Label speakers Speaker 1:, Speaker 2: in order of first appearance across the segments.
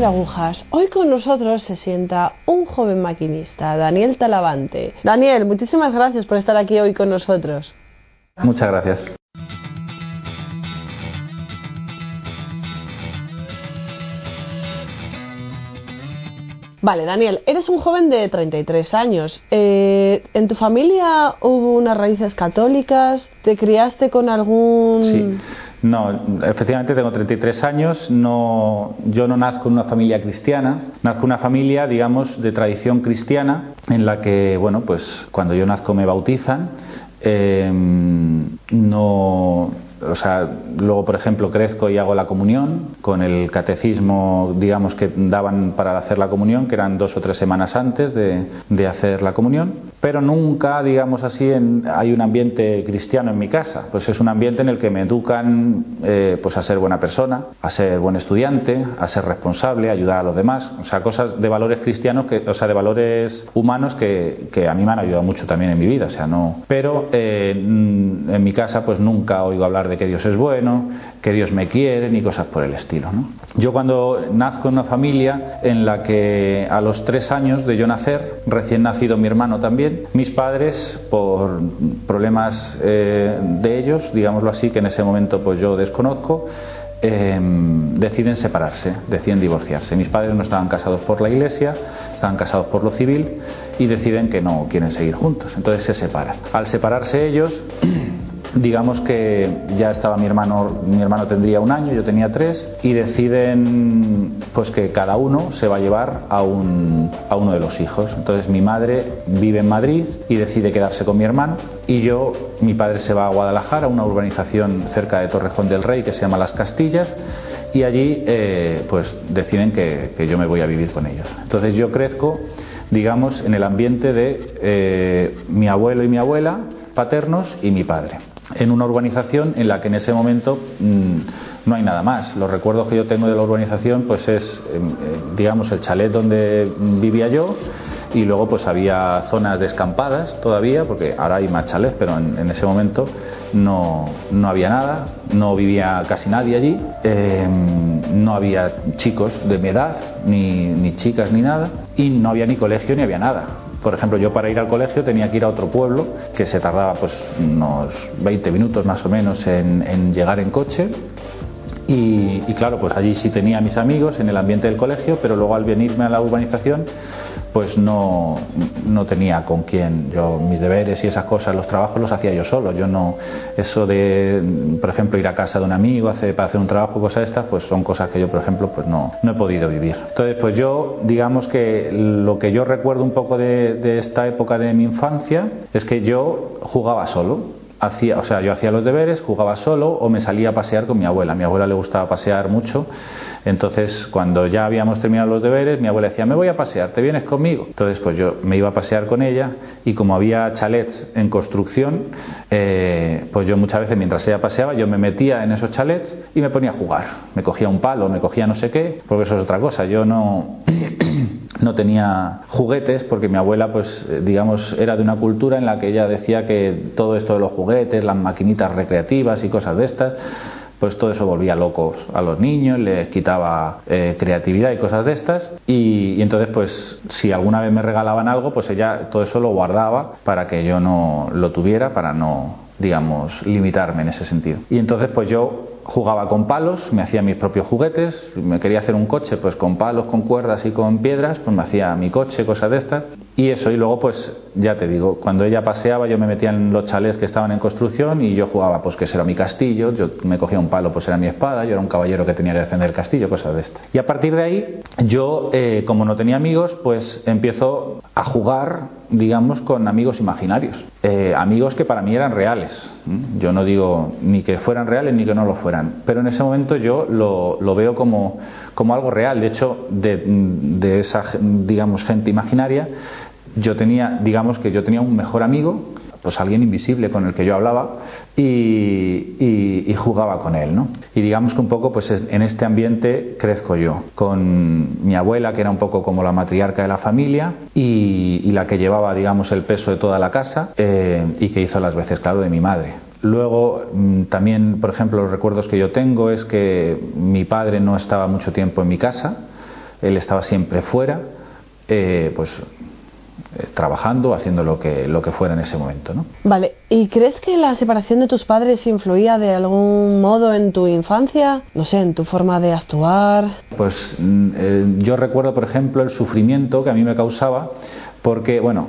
Speaker 1: de agujas. Hoy con nosotros se sienta un joven maquinista, Daniel Talavante. Daniel, muchísimas gracias por estar aquí hoy con nosotros.
Speaker 2: Muchas gracias.
Speaker 1: Vale, Daniel, eres un joven de 33 años. Eh, ¿En tu familia hubo unas raíces católicas? ¿Te criaste con algún...?
Speaker 2: Sí. No, efectivamente tengo 33 años. No, yo no nazco en una familia cristiana. Nazco en una familia, digamos, de tradición cristiana, en la que, bueno, pues cuando yo nazco me bautizan. Eh, no o sea, luego, por ejemplo, crezco y hago la comunión con el catecismo, digamos, que daban para hacer la comunión, que eran dos o tres semanas antes de, de hacer la comunión, pero nunca, digamos así, en, hay un ambiente cristiano en mi casa. Pues es un ambiente en el que me educan eh, pues a ser buena persona, a ser buen estudiante, a ser responsable, a ayudar a los demás. O sea, cosas de valores cristianos, que, o sea, de valores humanos que, que a mí me han ayudado mucho también en mi vida. O sea, no. Pero eh, en mi casa, pues nunca oigo hablar de que Dios es bueno, que Dios me quiere, ni cosas por el estilo. ¿no? Yo cuando nazco en una familia en la que a los tres años de yo nacer, recién nacido mi hermano también, mis padres, por problemas eh, de ellos, digámoslo así, que en ese momento pues yo desconozco, eh, deciden separarse, deciden divorciarse. Mis padres no estaban casados por la iglesia, estaban casados por lo civil y deciden que no quieren seguir juntos. Entonces se separan. Al separarse ellos, digamos que ya estaba mi hermano, mi hermano tendría un año, yo tenía tres, y deciden pues que cada uno se va a llevar a, un, a uno de los hijos. Entonces mi madre vive en Madrid y decide quedarse con mi hermano, y yo, mi padre se va a Guadalajara, a una urbanización cerca de Torrejón del Rey que se llama Las Castillas, y allí eh, pues deciden que, que, yo me voy a vivir con ellos. Entonces yo crezco, digamos, en el ambiente de eh, mi abuelo y mi abuela paternos y mi padre en una urbanización en la que en ese momento mmm, no hay nada más. Los recuerdos que yo tengo de la urbanización pues es, eh, digamos, el chalet donde vivía yo y luego pues había zonas descampadas todavía, porque ahora hay más chalets, pero en, ese momento no, no, había nada, no vivía casi nadie allí, eh, no había chicos de mi edad, ni, ni chicas ni nada, y no había ni colegio ni había nada. Por ejemplo, yo para ir al colegio tenía que ir a otro pueblo que se tardaba pues unos 20 minutos más o menos en, llegar en coche. Y, y, claro, pues allí sí tenía a mis amigos en el ambiente del colegio, pero luego al venirme a la urbanización, pues no, no tenía con quién. Yo mis deberes y esas cosas, los trabajos los hacía yo solo. Yo no, eso de, por ejemplo, ir a casa de un amigo hacer, para hacer un trabajo, cosas estas, pues son cosas que yo, por ejemplo, pues no, no he podido vivir. Entonces, pues yo, digamos que lo que yo recuerdo un poco de, esta época de mi infancia es que yo jugaba solo hacía, o sea, yo hacía los deberes, jugaba solo o me salía a pasear con mi abuela. A mi abuela le gustaba pasear mucho. Entonces, cuando ya habíamos terminado los deberes, mi abuela decía, me voy a pasear, ¿te vienes conmigo? Entonces, pues yo me iba a pasear con ella y como había chalets en construcción, eh, pues yo muchas veces mientras ella paseaba, yo me metía en esos chalets y me ponía a jugar. Me cogía un palo, me cogía no sé qué, porque eso es otra cosa. Yo no... no tenía juguetes porque mi abuela pues digamos era de una cultura en la que ella decía que todo esto de los juguetes, las maquinitas recreativas y cosas de estas pues todo eso volvía locos a los niños, les quitaba eh, creatividad y cosas de estas y, y, entonces pues si alguna vez me regalaban algo pues ella todo eso lo guardaba para que yo no lo tuviera, para no digamos limitarme en ese sentido. Y entonces pues yo jugaba con palos, me hacía mis propios juguetes, me quería hacer un coche pues con palos, con cuerdas y con piedras, pues me hacía mi coche, cosas de estas. Y eso, y luego pues ya te digo, cuando ella paseaba yo me metía en los chalés que estaban en construcción y yo jugaba pues que ese era mi castillo, yo me cogía un palo pues era mi espada, yo era un caballero que tenía que defender el castillo, cosas de estas. Y a partir de ahí yo, eh, como no tenía amigos, pues empiezo a jugar digamos, con amigos imaginarios, eh, amigos que para mí eran reales. Yo no digo ni que fueran reales ni que no lo fueran, pero en ese momento yo lo, lo veo como, como, algo real. De hecho, de, de, esa, digamos, gente imaginaria, yo tenía, digamos que yo tenía un mejor amigo, pues alguien invisible con el que yo hablaba y, y, jugaba con él, ¿no? Y digamos que un poco, pues en este ambiente crezco yo, con mi abuela, que era un poco como la matriarca de la familia y, la que llevaba, digamos, el peso de toda la casa eh, y que hizo las veces, claro, de mi madre. Luego, también, por ejemplo, los recuerdos que yo tengo es que mi padre no estaba mucho tiempo en mi casa, él estaba siempre fuera, eh, pues trabajando, haciendo lo que, lo que fuera en ese momento. ¿no?
Speaker 1: Vale, ¿y crees que la separación de tus padres influía de algún modo en tu infancia? No sé, en tu forma de actuar.
Speaker 2: Pues mm, eh, yo recuerdo, por ejemplo, el sufrimiento que a mí me causaba, porque, bueno,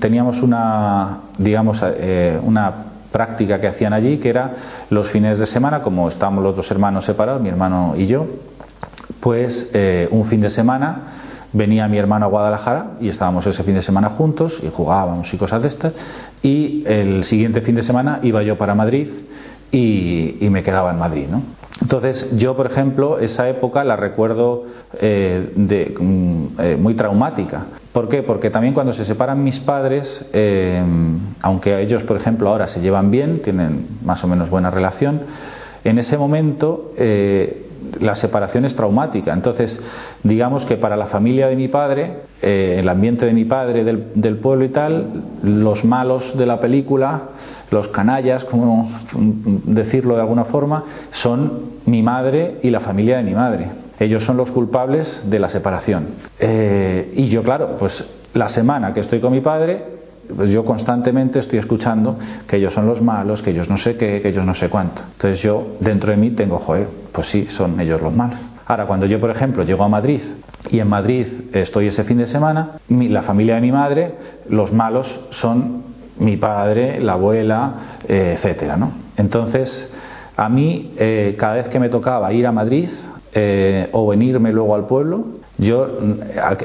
Speaker 2: teníamos una, digamos, eh, una práctica que hacían allí, que era los fines de semana, como estábamos los dos hermanos separados, mi hermano y yo, pues un fin de semana venía mi hermano a Guadalajara y estábamos ese fin de semana juntos y jugábamos y cosas de estas. Y el siguiente fin de semana iba yo para Madrid y, me quedaba en Madrid. ¿no? Entonces yo, por ejemplo, esa época la recuerdo eh, de, mm, eh, muy traumática. ¿Por qué? Porque también cuando se separan mis padres, eh, aunque ellos, por ejemplo, ahora se llevan bien, tienen más o menos buena relación, en ese momento la separación es traumática. Entonces, digamos que para la familia de mi padre, eh, el ambiente de mi padre, del, pueblo y tal, los malos de la película, los canallas, como decirlo de alguna forma, son mi madre y la familia de mi madre. Ellos son los culpables de la separación. Eh, y yo, claro, pues la semana que estoy con mi padre, pues yo constantemente estoy escuchando que ellos son los malos, que ellos no sé qué, que ellos no sé cuánto. Entonces yo dentro de mí tengo, joder, pues sí, son ellos los malos. Ahora, cuando yo, por ejemplo, llego a Madrid y en Madrid estoy ese fin de semana, la familia de mi madre, los malos son mi padre, la abuela, eh, etcétera, ¿no? Entonces, a mí, eh, cada vez que me tocaba ir a Madrid eh, o venirme luego al pueblo, yo,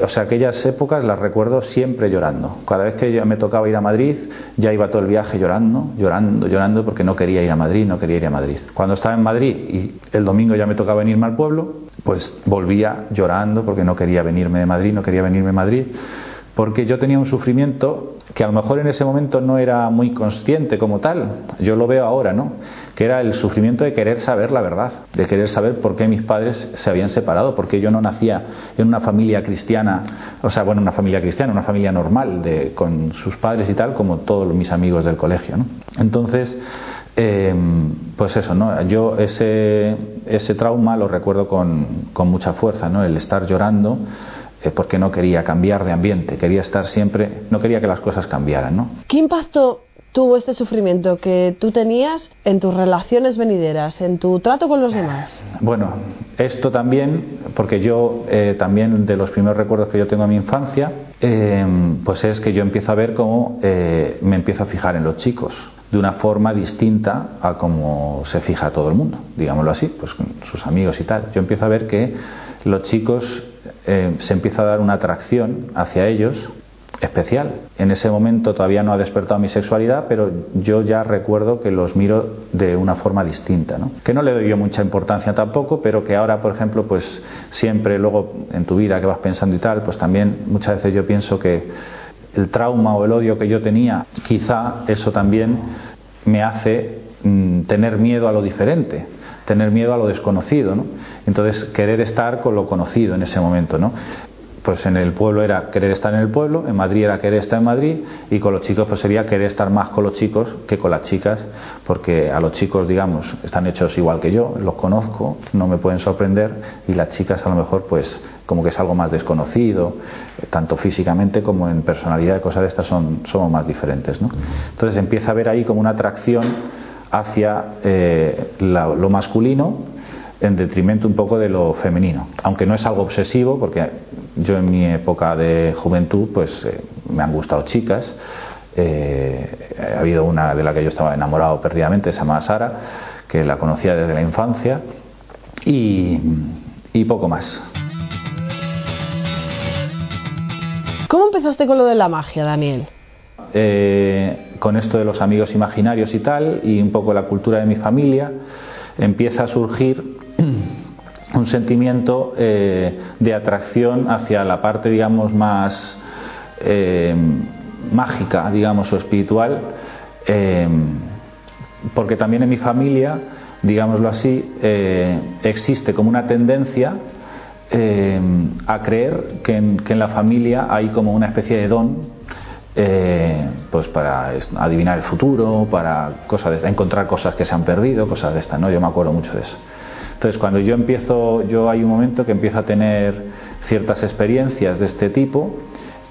Speaker 2: o sea, aquellas épocas las recuerdo siempre llorando. Cada vez que me tocaba ir a Madrid, ya iba todo el viaje llorando, llorando, llorando, porque no quería ir a Madrid, no quería ir a Madrid. Cuando estaba en Madrid y el domingo ya me tocaba venirme al pueblo, pues volvía llorando porque no quería venirme de Madrid, no quería venirme de Madrid porque yo tenía un sufrimiento que a lo mejor en ese momento no era muy consciente como tal, yo lo veo ahora, ¿no? Que era el sufrimiento de querer saber la verdad, de querer saber por qué mis padres se habían separado, porque yo no nacía en una familia cristiana, o sea, bueno, una familia cristiana, una familia normal, de, con sus padres y tal, como todos mis amigos del colegio, ¿no? Entonces, em, pues eso, ¿no? Yo ese, ese trauma lo recuerdo con, con mucha fuerza, ¿no? El estar llorando eh, porque no quería cambiar de ambiente, quería estar siempre, no quería que las cosas cambiaran. ¿no?
Speaker 1: ¿Qué impacto tuvo este sufrimiento que tú tenías en tus relaciones venideras, en tu trato con los demás?
Speaker 2: Bueno, esto también, porque yo eh, también de los primeros recuerdos que yo tengo de mi infancia, eh, pues es que yo empiezo a ver cómo me empiezo a fijar en los chicos de una forma distinta a como se fija todo el mundo, digámoslo así, pues con sus amigos y tal. Yo empiezo a ver que los chicos eh, se empieza a dar una atracción hacia ellos especial. En ese momento todavía no ha despertado mi sexualidad, pero yo ya recuerdo que los miro de una forma distinta, ¿no? Que no le doy yo mucha importancia tampoco, pero que ahora, por ejemplo, pues siempre luego en tu vida que vas pensando y tal, pues también muchas veces yo pienso que el trauma o el odio que yo tenía, quizá eso también me hace mm, tener miedo a lo diferente tener miedo a lo desconocido, ¿no? Entonces, querer estar con lo conocido en ese momento, ¿no? Pues en el pueblo era querer estar en el pueblo, en Madrid era querer estar en Madrid y con los chicos pues sería querer estar más con los chicos que con las chicas, porque a los chicos, digamos, están hechos igual que yo, los conozco, no me pueden sorprender y las chicas a lo mejor pues como que es algo más desconocido, tanto físicamente como en personalidad cosas de estas son, somos más diferentes, ¿no? Entonces empieza a haber ahí como una atracción hacia eh, lo masculino en detrimento un poco de lo femenino. Aunque no es algo obsesivo, porque yo en mi época de juventud pues eh, me han gustado chicas. Eh, ha habido una de la que yo estaba enamorado perdidamente, se llama Sara, que la conocía desde la infancia, y, y poco más.
Speaker 1: ¿Cómo empezaste con lo de la magia, Daniel?
Speaker 2: Eh, con esto de los amigos imaginarios y tal, y un poco la cultura de mi familia, empieza a surgir un sentimiento eh, de atracción hacia la parte, digamos, más eh, mágica, digamos, o espiritual, porque también en mi familia, digámoslo así, existe como una tendencia a creer que en la familia hay como una especie de don eh, pues para adivinar el futuro, para cosas de encontrar cosas que se han perdido, cosas de estas, ¿no? Yo me acuerdo mucho de eso. Entonces, cuando yo empiezo, yo hay un momento que empiezo a tener ciertas experiencias de este tipo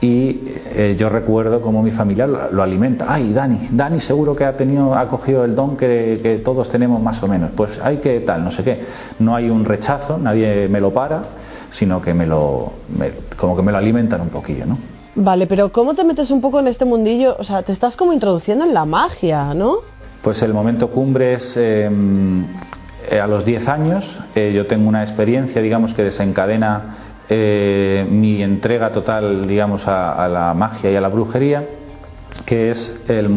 Speaker 2: y eh, yo recuerdo cómo mi familia lo, alimenta. Ay, Dani, Dani seguro que ha tenido, ha cogido el don que, todos tenemos más o menos. Pues hay que tal, no sé qué. No hay un rechazo, nadie me lo para, sino que me lo, como que me lo alimentan un poquillo, ¿no?
Speaker 1: Vale, pero ¿cómo te metes un poco en este mundillo? O sea, te estás como introduciendo en la magia, ¿no?
Speaker 2: Pues el momento cumbre es em, eh, a los 10 años. Eh, yo tengo una experiencia, digamos, que desencadena eh, mi entrega total, digamos, a, la magia y a la brujería, que es el,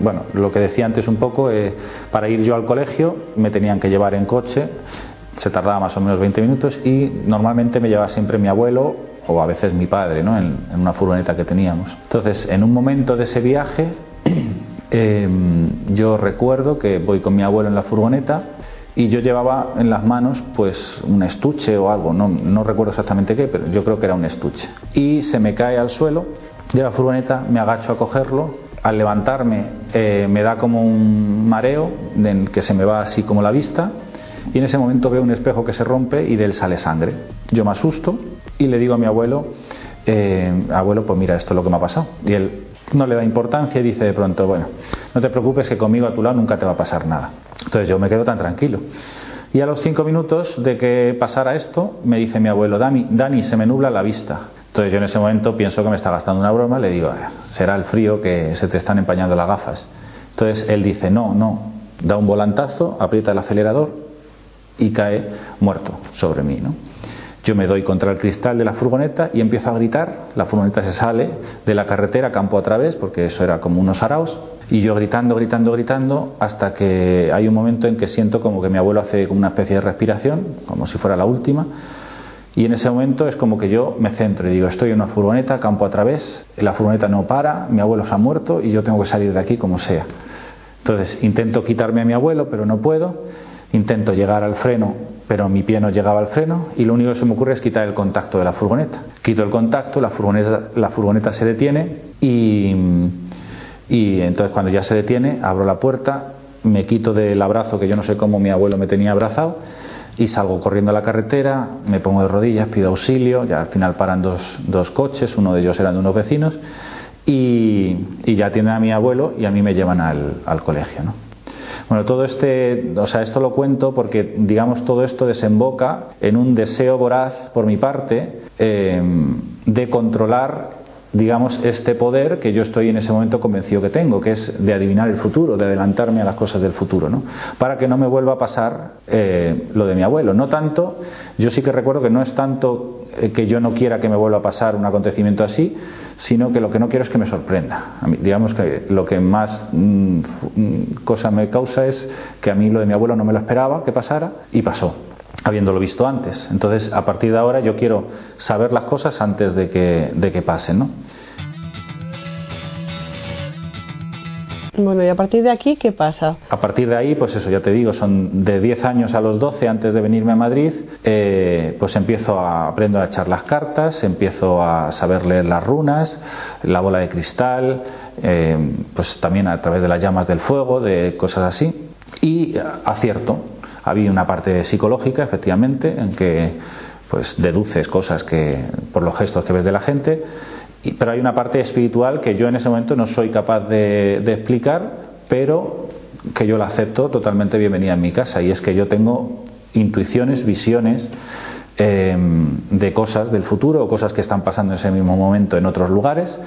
Speaker 2: bueno, lo que decía antes un poco, para ir yo al colegio me tenían que llevar en coche, se tardaba más o menos 20 minutos y normalmente me llevaba siempre mi abuelo o a veces mi padre, ¿no? en, una furgoneta que teníamos. Entonces, en un momento de ese viaje, em, yo recuerdo que voy con mi abuelo en la furgoneta y yo llevaba en las manos pues un estuche o algo, no, no, recuerdo exactamente qué, pero yo creo que era un estuche. Y se me cae al suelo de la furgoneta, me agacho a cogerlo, al levantarme eh, me da como un mareo en que se me va así como la vista y en ese momento veo un espejo que se rompe y de él sale sangre. Yo me asusto y le digo a mi abuelo, eh, abuelo, pues mira, esto es lo que me ha pasado. Y él no le da importancia y dice de pronto, bueno, no te preocupes que conmigo a tu lado nunca te va a pasar nada. Entonces yo me quedo tan tranquilo. Y a los cinco minutos de que pasara esto, me dice mi abuelo, Dani, Dani, se me nubla la vista. Entonces yo en ese momento pienso que me está gastando una broma, le digo, ah, será el frío que se te están empañando las gafas. Entonces él dice, no, no, da un volantazo, aprieta el acelerador y cae muerto sobre mí. ¿no? Yo me doy contra el cristal de la furgoneta y empiezo a gritar. La furgoneta se sale de la carretera campo a través, porque eso era como unos araos. Y yo gritando, gritando, gritando, hasta que hay un momento en que siento como que mi abuelo hace como una especie de respiración, como si fuera la última. Y en ese momento es como que yo me centro y digo, estoy en una furgoneta, campo a través, la furgoneta no para, mi abuelo se ha muerto y yo tengo que salir de aquí como sea. Entonces intento quitarme a mi abuelo, pero no puedo. Intento llegar al freno pero mi pie no llegaba al freno y lo único que se me ocurre es quitar el contacto de la furgoneta. Quito el contacto, la furgoneta, se detiene y, entonces cuando ya se detiene abro la puerta, me quito del abrazo que yo no sé cómo mi abuelo me tenía abrazado y salgo corriendo a la carretera, me pongo de rodillas, pido auxilio, ya al final paran dos, dos coches, uno de ellos eran de unos vecinos y, y ya atienden a mi abuelo y a mí me llevan al, al colegio. ¿no? Bueno, todo este, o sea, esto lo cuento porque, digamos, todo esto desemboca en un deseo voraz por mi parte eh, de controlar digamos, este poder que yo estoy en ese momento convencido que tengo, que es de adivinar el futuro, de adelantarme a las cosas del futuro, ¿no? Para que no me vuelva a pasar eh, lo de mi abuelo. No tanto, yo sí que recuerdo que no es tanto que yo no quiera que me vuelva a pasar un acontecimiento así, sino que lo que no quiero es que me sorprenda. digamos que lo que más mm, cosa me causa es que a mí lo de mi abuelo no me lo esperaba que pasara y pasó habiéndolo visto antes. Entonces, a partir de ahora yo quiero saber las cosas antes de que, de que pasen, ¿no?
Speaker 1: Bueno, y a partir de aquí, ¿qué pasa?
Speaker 2: A partir de ahí, pues eso, ya te digo, son de 10 años a los 12 antes de venirme a Madrid, eh, pues empiezo a, aprendo a echar las cartas, empiezo a saber leer las runas, la bola de cristal, eh, pues también a través de las llamas del fuego, de cosas así, y acierto, había una parte psicológica, efectivamente, en que pues deduces cosas que por los gestos que ves de la gente, pero hay una parte espiritual que yo en ese momento no soy capaz de, explicar, pero que yo la acepto totalmente bienvenida en mi casa, y es que yo tengo intuiciones, visiones em, de cosas del futuro o cosas que están pasando en ese mismo momento en otros lugares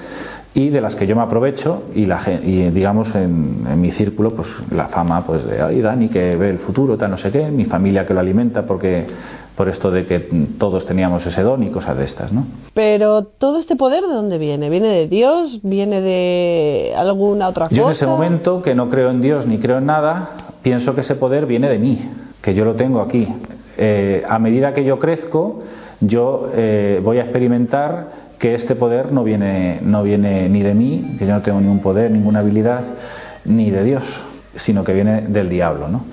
Speaker 2: y de las que yo me aprovecho y, la, y digamos en, mi círculo pues la fama pues de ay Dani que ve el futuro tal no sé qué mi familia que lo alimenta porque por esto de que todos teníamos ese don y cosas de estas no
Speaker 1: pero todo este poder de dónde viene viene de Dios viene de alguna otra cosa
Speaker 2: yo en ese momento que no creo en Dios ni creo en nada pienso que ese poder viene de mí que yo lo tengo aquí eh, a medida que yo crezco yo eh, voy a experimentar que este poder no viene, no viene ni de mí, que yo no tengo ningún poder, ninguna habilidad, ni de Dios, sino que viene del diablo. ¿no?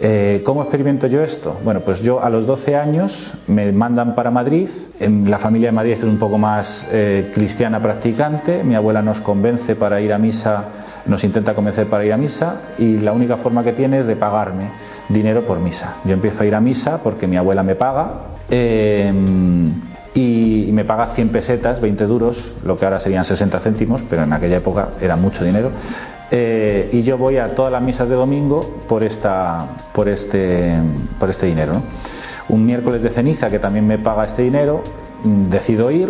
Speaker 2: Eh, ¿Cómo experimento yo esto? Bueno, pues yo a los 12 años me mandan para Madrid, en la familia de Madrid es un poco más eh, cristiana practicante, mi abuela nos convence para ir a misa, nos intenta convencer para ir a misa y la única forma que tiene es de pagarme dinero por misa. Yo empiezo a ir a misa porque mi abuela me paga. Eh, y me paga 100 pesetas, 20 duros, lo que ahora serían 60 céntimos, pero en aquella época era mucho dinero. Eh, y yo voy a todas las misas de domingo por, esta, por, este, por este dinero. Un miércoles de ceniza que también me paga este dinero, mm, decido ir,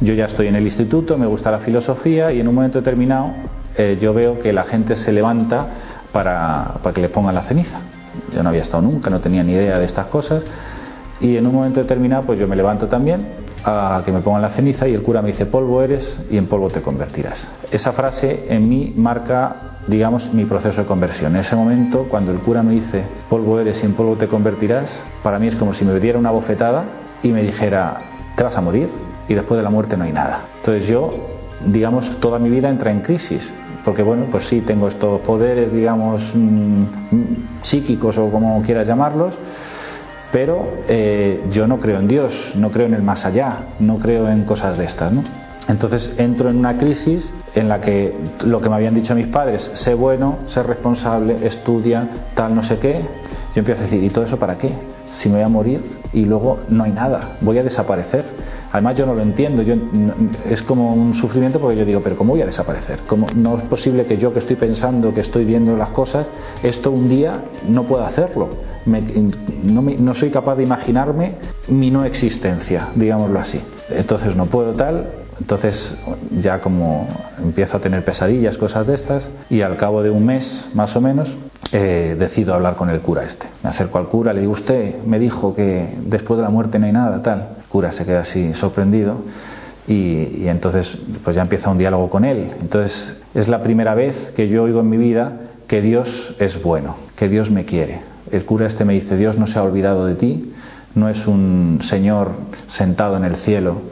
Speaker 2: yo ya estoy en el instituto, me gusta la filosofía y en un momento determinado eh, yo veo que la gente se levanta para, para que le pongan la ceniza. Yo no había estado nunca, no tenía ni idea de estas cosas y en un momento determinado pues yo me levanto también a que me pongan la ceniza y el cura me dice polvo eres y en polvo te convertirás. Esa frase en mí marca digamos mi proceso de conversión. En ese momento cuando el cura me dice polvo eres y en polvo te convertirás, para mí es como si me diera una bofetada y me dijera te vas a morir y después de la muerte no hay nada. Entonces yo digamos toda mi vida entra en crisis porque bueno, pues sí, tengo estos poderes, digamos, mm, psíquicos o como quieras llamarlos, pero eh, yo no creo en Dios, no creo en el más allá, no creo en cosas de estas, ¿no? Entonces entro en una crisis en la que lo que me habían dicho mis padres, sé bueno, sé responsable, estudia, tal, no sé qué, yo empiezo a decir, ¿y todo eso para qué? Si me voy a morir y luego no hay nada, voy a desaparecer. Además yo no lo entiendo, yo, es como un sufrimiento porque yo digo, pero ¿cómo voy a desaparecer? ¿Cómo, no es posible que yo que estoy pensando, que estoy viendo las cosas, esto un día no pueda hacerlo no, soy capaz de imaginarme mi no existencia, digámoslo así. Entonces no puedo tal, entonces ya como empiezo a tener pesadillas, cosas de estas, y al cabo de un mes más o menos eh, decido hablar con el cura este. Me acerco al cura, le digo, usted me dijo que después de la muerte no hay nada, tal. El cura se queda así sorprendido. Y, y, entonces pues ya empieza un diálogo con él. Entonces es la primera vez que yo oigo en mi vida que Dios es bueno, que Dios me quiere, el cura este me dice, Dios no se ha olvidado de ti, no es un Señor sentado en el cielo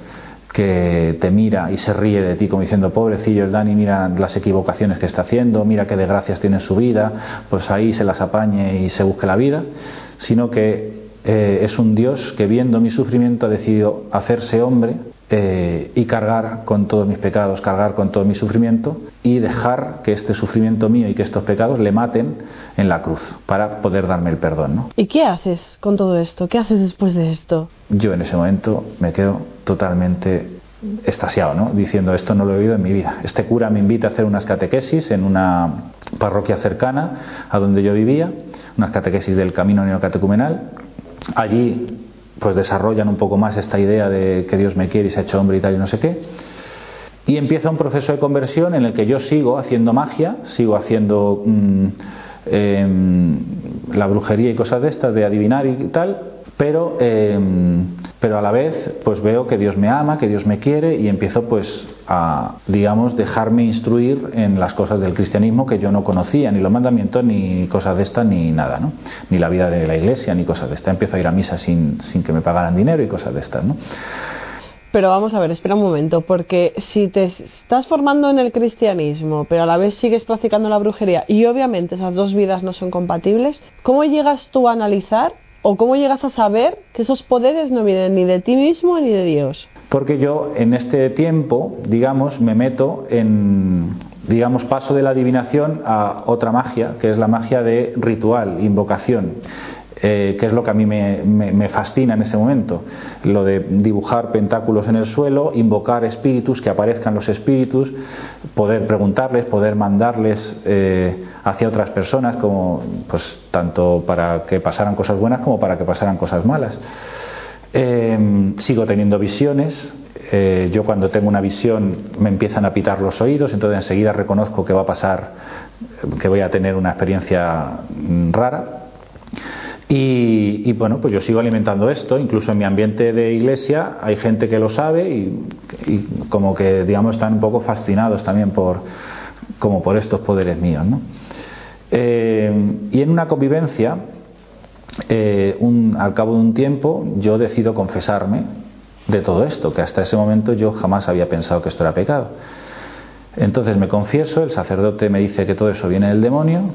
Speaker 2: que te mira y se ríe de ti como diciendo, pobrecillo Dani, mira las equivocaciones que está haciendo, mira qué desgracias tiene en su vida, pues ahí se las apañe y se busque la vida, sino que eh, es un Dios que viendo mi sufrimiento ha decidido hacerse hombre eh, y cargar con todos mis pecados, cargar con todo mi sufrimiento y dejar que este sufrimiento mío y que estos pecados le maten en la cruz para poder darme el perdón. ¿no?
Speaker 1: ¿Y qué haces con todo esto? ¿Qué haces después de esto?
Speaker 2: Yo en ese momento me quedo totalmente estasiado, ¿no? diciendo esto no lo he oído en mi vida. Este cura me invita a hacer unas catequesis en una parroquia cercana a donde yo vivía, unas catequesis del camino neocatecumenal. Allí pues desarrollan un poco más esta idea de que Dios me quiere y se ha hecho hombre y tal y no sé qué. Y empieza un proceso de conversión en el que yo sigo haciendo magia, sigo haciendo mm, em, la brujería y cosas de estas, de adivinar y tal, pero, em, pero a la vez pues veo que Dios me ama, que Dios me quiere y empiezo pues a, digamos, dejarme instruir en las cosas del cristianismo que yo no conocía, ni los mandamientos, ni cosas de estas, ni nada, ¿no? Ni la vida de la iglesia, ni cosas de estas. Empiezo a ir a misa sin, sin que me pagaran dinero y cosas de estas, ¿no?
Speaker 1: Pero vamos a ver, espera un momento, porque si te estás formando en el cristianismo, pero a la vez sigues practicando la brujería, y obviamente esas dos vidas no son compatibles, ¿cómo llegas tú a analizar ¿O cómo llegas a saber que esos poderes no vienen ni de ti mismo ni de Dios?
Speaker 2: Porque yo en este tiempo, digamos, me meto en, digamos, paso de la adivinación a otra magia, que es la magia de ritual, invocación. Eh, que es lo que a mí me, fascina en ese momento. Lo de dibujar pentáculos en el suelo, invocar espíritus, que aparezcan los espíritus, poder preguntarles, poder mandarles eh, hacia otras personas, como, pues, tanto para que pasaran cosas buenas como para que pasaran cosas malas. Em, sigo teniendo visiones, eh, yo cuando tengo una visión me empiezan a pitar los oídos, entonces enseguida reconozco que va a pasar, que voy a tener una experiencia mm, rara. Y, bueno, pues yo sigo alimentando esto, incluso en mi ambiente de iglesia hay gente que lo sabe y, como que, digamos, están un poco fascinados también por, como por estos poderes míos. ¿no? Eh, y en una convivencia, eh, al cabo de un tiempo, yo decido confesarme de todo esto, que hasta ese momento yo jamás había pensado que esto era pecado. Entonces me confieso, el sacerdote me dice que todo eso viene del demonio,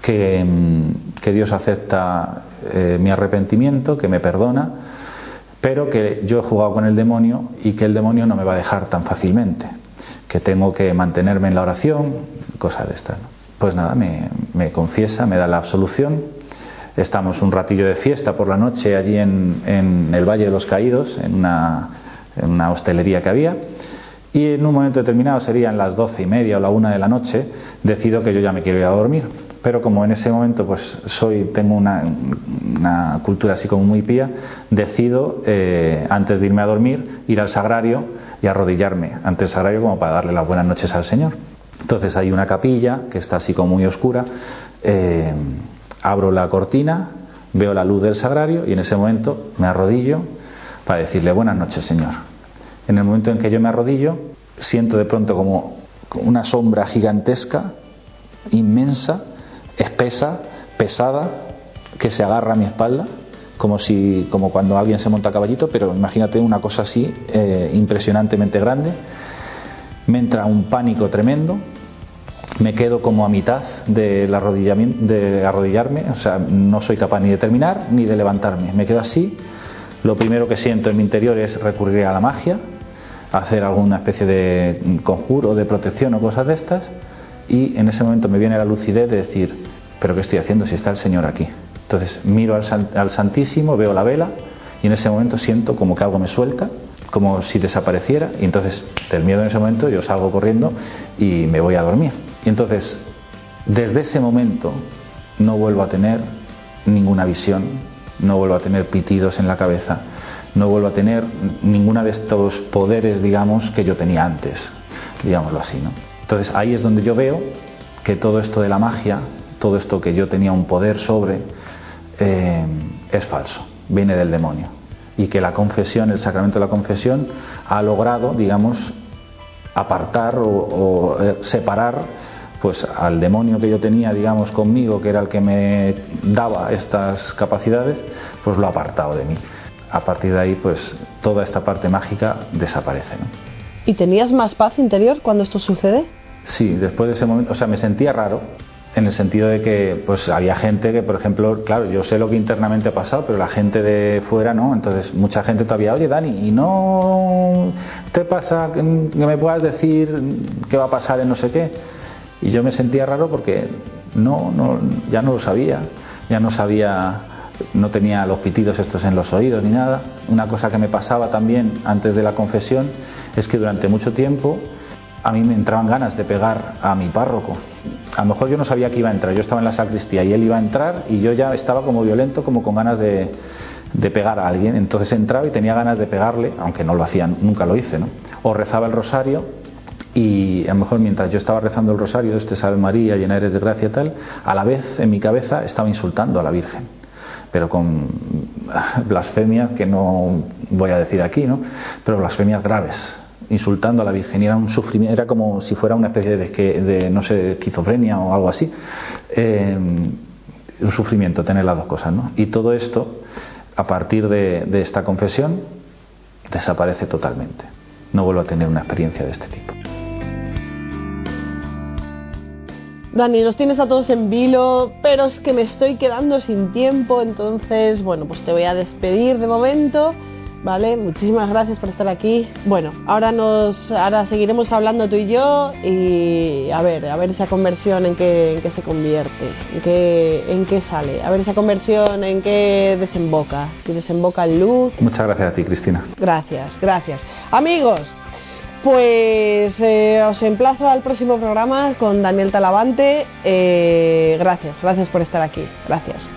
Speaker 2: que, mm, que Dios acepta eh, mi arrepentimiento, que me perdona, pero que yo he jugado con el demonio y que el demonio no me va a dejar tan fácilmente, que tengo que mantenerme en la oración, cosas de estas. Pues nada, me, confiesa, me da la absolución, estamos un ratillo de fiesta por la noche allí en, en el Valle de los Caídos, en una, en una hostelería que había. Y en un momento determinado, serían las doce y media o la una de la noche, decido que yo ya me quiero ir a dormir. Pero como en ese momento pues soy, tengo una, una cultura así como muy pía, decido, eh, antes de irme a dormir, ir al sagrario y arrodillarme ante el sagrario como para darle las buenas noches al Señor. Entonces hay una capilla que está así como muy oscura, eh, abro la cortina, veo la luz del sagrario y en ese momento me arrodillo para decirle buenas noches Señor. En el momento en que yo me arrodillo, siento de pronto como una sombra gigantesca, inmensa, espesa, pesada, que se agarra a mi espalda, como si, como cuando alguien se monta a caballito, pero imagínate una cosa así, eh, impresionantemente grande. Me entra un pánico tremendo, me quedo como a mitad de arrodillarme, o sea, no soy capaz ni de terminar ni de levantarme. Me quedo así. Lo primero que siento en mi interior es recurrir a la magia, hacer alguna especie de conjuro, de protección o cosas de estas. Y en ese momento me viene la lucidez de decir, pero ¿qué estoy haciendo si está el Señor aquí? Entonces miro al, Santísimo, veo la vela y en ese momento siento como que algo me suelta, como si desapareciera y entonces del miedo en ese momento yo salgo corriendo y me voy a dormir. Y entonces desde ese momento no vuelvo a tener ninguna visión, no vuelvo a tener pitidos en la cabeza, no vuelvo a tener ninguna de estos poderes, digamos, que yo tenía antes, digámoslo así, ¿no? Entonces ahí es donde yo veo que todo esto de la magia, todo esto que yo tenía un poder sobre, eh, es falso, viene del demonio. Y que la confesión, el sacramento de la confesión, ha logrado, digamos, apartar o, o eh, separar pues al demonio que yo tenía, digamos, conmigo, que era el que me daba estas capacidades, pues lo ha apartado de mí. A partir de ahí, pues toda esta parte mágica desaparece. ¿no?
Speaker 1: ¿Y tenías más paz interior cuando esto sucede?
Speaker 2: Sí, después de ese momento, o sea, me sentía raro, en el sentido de que pues había gente que por ejemplo claro yo sé lo que internamente ha pasado pero la gente de fuera no. Entonces mucha gente todavía oye Dani y no te pasa que me puedas decir qué va a pasar en no sé qué y yo me sentía raro porque no, no ya no lo sabía. Ya no sabía no tenía los pitidos estos en los oídos ni nada. Una cosa que me pasaba también antes de la confesión es que durante mucho tiempo a mí me entraban ganas de pegar a mi párroco. A lo mejor yo no sabía que iba a entrar, yo estaba en la sacristía y él iba a entrar y yo ya estaba como violento, como con ganas de, pegar a alguien. Entonces entraba y tenía ganas de pegarle, aunque no lo hacía, nunca lo hice, ¿no? O rezaba el rosario y a lo mejor mientras yo estaba rezando el rosario, este Salve María, llena eres de gracia tal, a la vez en mi cabeza estaba insultando a la Virgen pero con blasfemias que no voy a decir aquí, ¿no? Pero blasfemias graves, insultando a la Virgen era un sufrimiento, era como si fuera una especie de, no sé, esquizofrenia o algo así. Eh, un sufrimiento tener las dos cosas, ¿no? Y todo esto, a partir de, de esta confesión, desaparece totalmente. No vuelvo a tener una experiencia de este tipo.
Speaker 1: Dani, nos tienes a todos en vilo, pero es que me estoy quedando sin tiempo, entonces, bueno, pues te voy a despedir de momento. ¿Vale? Muchísimas gracias por estar aquí. Bueno, ahora nos ahora seguiremos hablando tú y yo y a ver, a ver esa conversión en qué, en qué se convierte, en qué, en qué sale, a ver esa conversión en qué desemboca, si desemboca en luz.
Speaker 2: Muchas gracias a ti, Cristina.
Speaker 1: Gracias, gracias. Amigos, pues eh, os emplazo al próximo programa con Daniel Talavante. Eh, gracias, gracias por estar aquí. Gracias.